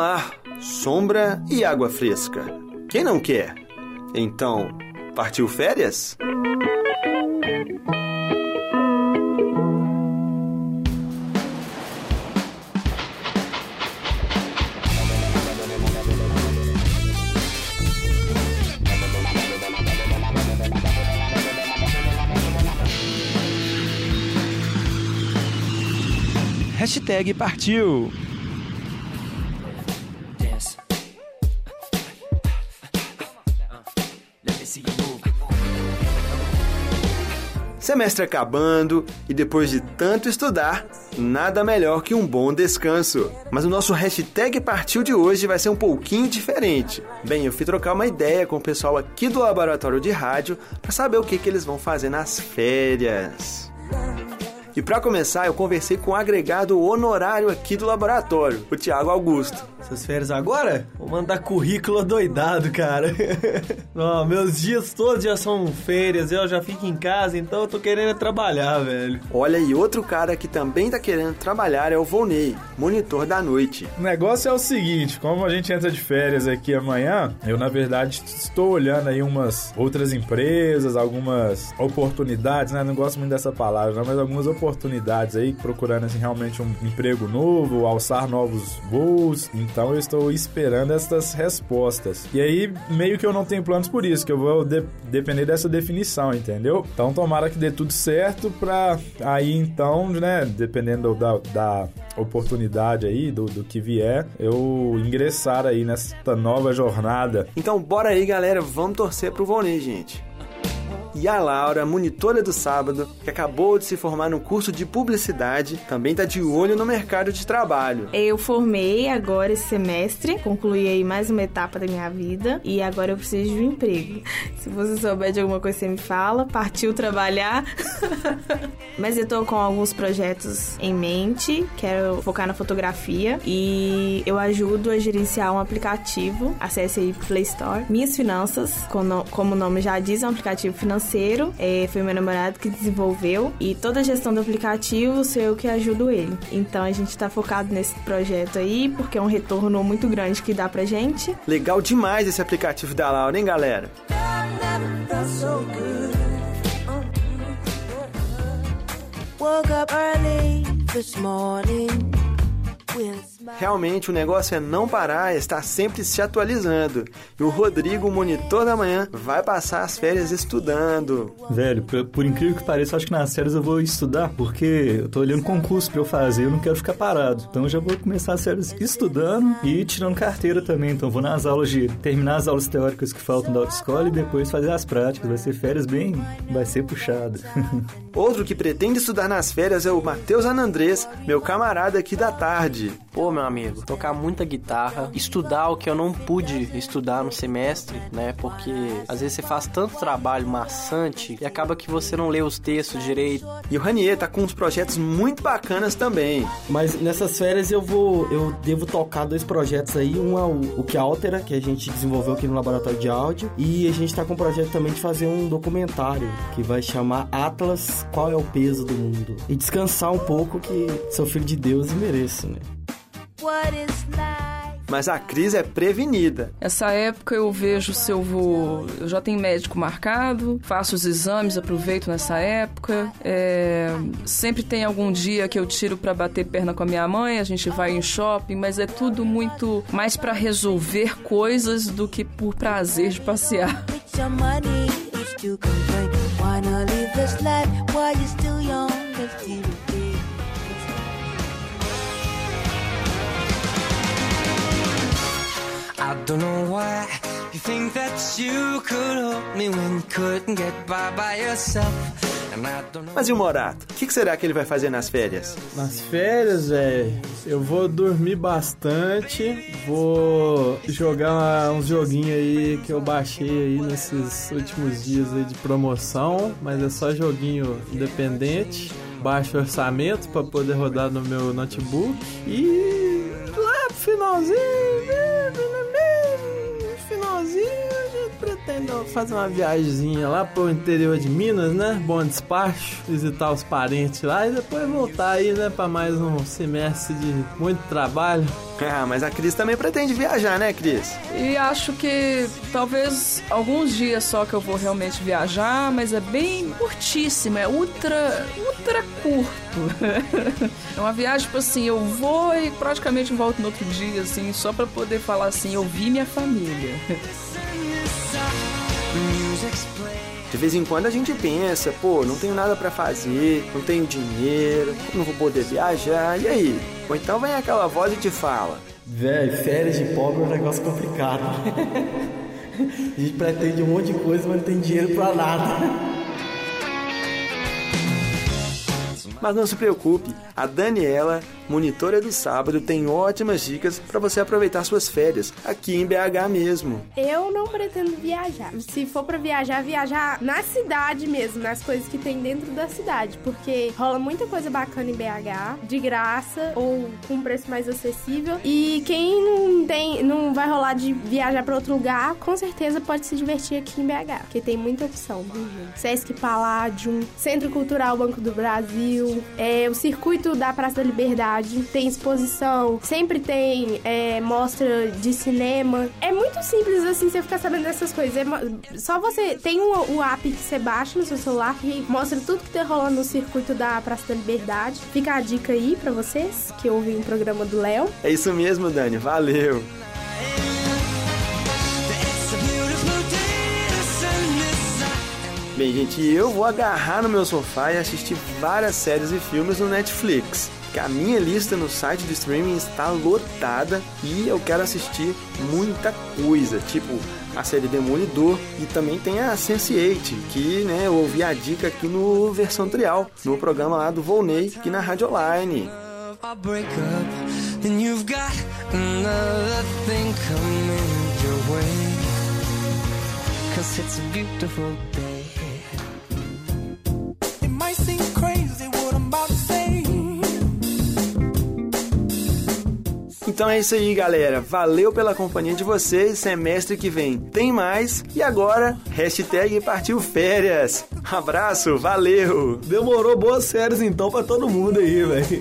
mar, sombra e água fresca. Quem não quer? Então, partiu férias? Hashtag partiu! Semestre acabando e depois de tanto estudar, nada melhor que um bom descanso. Mas o nosso hashtag partiu de hoje vai ser um pouquinho diferente. Bem, eu fui trocar uma ideia com o pessoal aqui do laboratório de rádio para saber o que, que eles vão fazer nas férias. E para começar, eu conversei com o agregado honorário aqui do laboratório, o Thiago Augusto. Essas férias agora? Vou mandar currículo doidado, cara. Não, meus dias todos já são férias, eu já fico em casa, então eu tô querendo trabalhar, velho. Olha, e outro cara que também tá querendo trabalhar é o Volney, monitor da noite. O negócio é o seguinte, como a gente entra de férias aqui amanhã, eu na verdade estou olhando aí umas outras empresas, algumas oportunidades, né? Não gosto muito dessa palavra, mas algumas oportunidades aí, procurando assim, realmente um emprego novo, alçar novos voos. Então eu estou esperando essas respostas. E aí, meio que eu não tenho planos por isso, que eu vou de depender dessa definição, entendeu? Então tomara que dê tudo certo pra aí então, né, dependendo da, da oportunidade aí, do, do que vier, eu ingressar aí nessa nova jornada. Então bora aí, galera, vamos torcer pro Volney, gente e a Laura, monitora do sábado, que acabou de se formar no curso de publicidade, também está de olho no mercado de trabalho. Eu formei agora esse semestre, concluí aí mais uma etapa da minha vida e agora eu preciso de um emprego. Se você souber de alguma coisa, você me fala. Partiu trabalhar. Mas eu tô com alguns projetos em mente, quero focar na fotografia e eu ajudo a gerenciar um aplicativo. Acesse aí Play Store. Minhas Finanças, como o nome já diz, é um aplicativo financeiro financeiro, é, foi meu namorado que desenvolveu e toda a gestão do aplicativo sou eu que ajudo ele. Então a gente tá focado nesse projeto aí porque é um retorno muito grande que dá pra gente. Legal demais esse aplicativo da Laura, hein, galera? Woke up early this morning Realmente o negócio é não parar, é estar sempre se atualizando. E o Rodrigo, o monitor da manhã, vai passar as férias estudando. Velho, por, por incrível que pareça, acho que nas férias eu vou estudar, porque eu tô olhando concurso pra eu fazer, eu não quero ficar parado. Então eu já vou começar as férias estudando e tirando carteira também. Então vou nas aulas de terminar as aulas teóricas que faltam da autoescola e depois fazer as práticas. Vai ser férias bem. vai ser puxado. Outro que pretende estudar nas férias é o Matheus Anandrés, meu camarada aqui da tarde. Pô, meu amigo, tocar muita guitarra, estudar o que eu não pude estudar no semestre, né? Porque às vezes você faz tanto trabalho maçante e acaba que você não lê os textos direito. E o Ranier tá com uns projetos muito bacanas também. Mas nessas férias eu vou, eu devo tocar dois projetos aí, um é o, o que altera, que a gente desenvolveu aqui no laboratório de áudio, e a gente tá com um projeto também de fazer um documentário que vai chamar Atlas, qual é o peso do mundo? E descansar um pouco que sou filho de Deus e mereço, né? Mas a crise é prevenida. Essa época eu vejo se eu vou. Eu já tenho médico marcado, faço os exames, aproveito nessa época. É... Sempre tem algum dia que eu tiro para bater perna com a minha mãe, a gente vai em shopping, mas é tudo muito mais para resolver coisas do que por prazer de passear. I you think that you could help me when you couldn't get by by yourself. Mas e o Morato? O que, que, será que ele vai fazer nas férias? Nas férias, velho, eu vou dormir bastante, vou jogar uns joguinhos aí que eu baixei aí nesses últimos dias aí de promoção, mas é só joguinho independente, baixo orçamento para poder rodar no meu notebook e lá pro finalzinho, pretendo fazer uma viagemzinha lá pro interior de Minas, né? Bom despacho, visitar os parentes lá e depois voltar aí, né? Pra mais um semestre de muito trabalho. Ah, mas a Cris também pretende viajar, né, Cris? E acho que talvez alguns dias só que eu vou realmente viajar, mas é bem curtíssimo, é ultra, ultra curto. é uma viagem, tipo assim, eu vou e praticamente volto no outro dia, assim, só pra poder falar assim, eu vi minha família. De vez em quando a gente pensa, pô, não tenho nada pra fazer, não tenho dinheiro, não vou poder viajar, e aí? Ou então vem aquela voz e te fala: Velho, férias de pobre é um negócio complicado. a gente pretende um monte de coisa, mas não tem dinheiro pra nada. Mas não se preocupe, a Daniela, monitora do sábado, tem ótimas dicas para você aproveitar suas férias aqui em BH mesmo. Eu não pretendo viajar. Se for para viajar, viajar na cidade mesmo, nas coisas que tem dentro da cidade, porque rola muita coisa bacana em BH, de graça ou com um preço mais acessível. E quem não tem, não vai rolar de viajar para outro lugar, com certeza pode se divertir aqui em BH, porque tem muita opção. Sesc Palladium, Centro Cultural Banco do Brasil, é, o circuito da Praça da Liberdade, tem exposição, sempre tem é, mostra de cinema. É muito simples assim você ficar sabendo dessas coisas. É, só você tem o, o app que você baixa no seu celular que mostra tudo que tá rolando no circuito da Praça da Liberdade. Fica a dica aí para vocês que ouvem o programa do Léo. É isso mesmo, Dani. Valeu. Bem, gente, eu vou agarrar no meu sofá e assistir várias séries e filmes no Netflix. Que a minha lista no site de streaming está lotada e eu quero assistir muita coisa, tipo a série Demolidor e também tem a Sense8, que né, eu ouvi a dica aqui no Versão Trial, no programa lá do Volney, aqui na Rádio Online. Cause it's a beautiful day. Então é isso aí, galera. Valeu pela companhia de vocês. Semestre que vem tem mais. E agora, hashtag partiu férias. Abraço, valeu. Demorou boas férias então pra todo mundo aí, velho.